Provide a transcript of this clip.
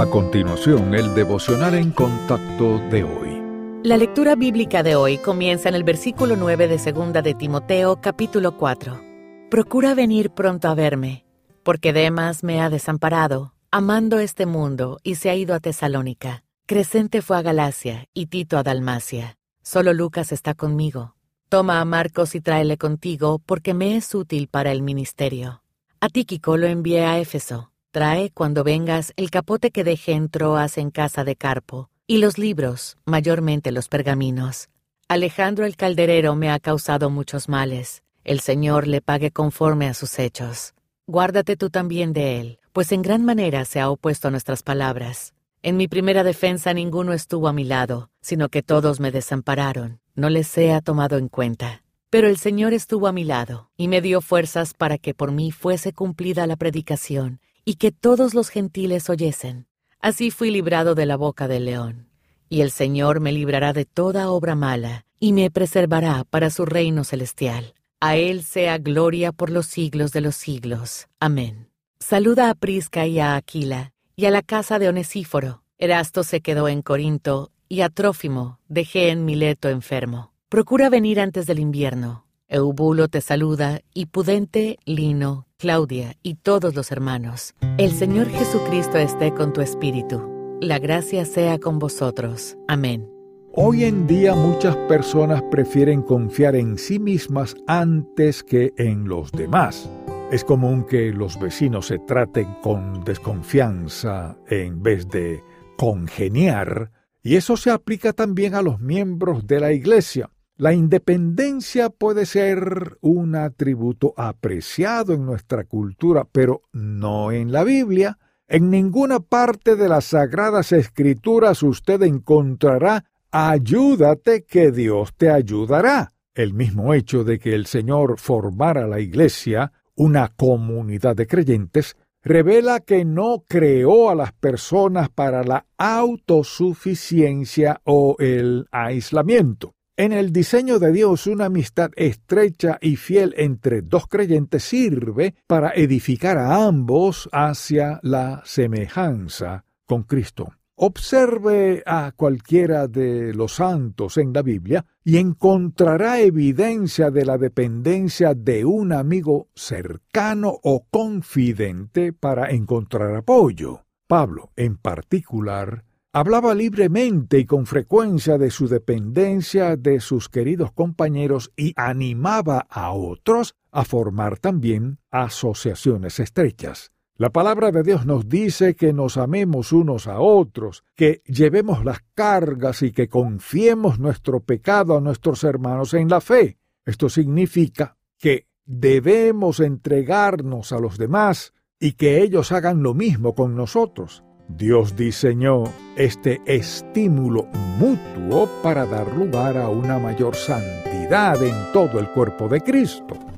A continuación, el devocional en contacto de hoy. La lectura bíblica de hoy comienza en el versículo 9 de Segunda de Timoteo, capítulo 4. Procura venir pronto a verme, porque Demas me ha desamparado, amando este mundo, y se ha ido a Tesalónica. Crescente fue a Galacia y Tito a Dalmacia. Solo Lucas está conmigo. Toma a Marcos y tráele contigo, porque me es útil para el ministerio. A Tíquico lo envié a Éfeso Trae cuando vengas el capote que dejé en Troas en casa de Carpo, y los libros, mayormente los pergaminos. Alejandro el calderero me ha causado muchos males. El Señor le pague conforme a sus hechos. Guárdate tú también de él, pues en gran manera se ha opuesto a nuestras palabras. En mi primera defensa ninguno estuvo a mi lado, sino que todos me desampararon. No les sea tomado en cuenta. Pero el Señor estuvo a mi lado, y me dio fuerzas para que por mí fuese cumplida la predicación, y que todos los gentiles oyesen. Así fui librado de la boca del león. Y el Señor me librará de toda obra mala, y me preservará para su reino celestial. A Él sea gloria por los siglos de los siglos. Amén. Saluda a Prisca y a Aquila, y a la casa de Onesíforo. Erasto se quedó en Corinto, y a Trófimo dejé en Mileto enfermo. Procura venir antes del invierno. Eubulo te saluda, y Pudente, Lino, Claudia y todos los hermanos. El Señor Jesucristo esté con tu espíritu. La gracia sea con vosotros. Amén. Hoy en día muchas personas prefieren confiar en sí mismas antes que en los demás. Es común que los vecinos se traten con desconfianza en vez de congeniar, y eso se aplica también a los miembros de la Iglesia. La independencia puede ser un atributo apreciado en nuestra cultura, pero no en la Biblia. En ninguna parte de las sagradas escrituras usted encontrará ayúdate que Dios te ayudará. El mismo hecho de que el Señor formara la Iglesia, una comunidad de creyentes, revela que no creó a las personas para la autosuficiencia o el aislamiento. En el diseño de Dios, una amistad estrecha y fiel entre dos creyentes sirve para edificar a ambos hacia la semejanza con Cristo. Observe a cualquiera de los santos en la Biblia y encontrará evidencia de la dependencia de un amigo cercano o confidente para encontrar apoyo. Pablo, en particular, Hablaba libremente y con frecuencia de su dependencia de sus queridos compañeros y animaba a otros a formar también asociaciones estrechas. La palabra de Dios nos dice que nos amemos unos a otros, que llevemos las cargas y que confiemos nuestro pecado a nuestros hermanos en la fe. Esto significa que debemos entregarnos a los demás y que ellos hagan lo mismo con nosotros. Dios diseñó este estímulo mutuo para dar lugar a una mayor santidad en todo el cuerpo de Cristo.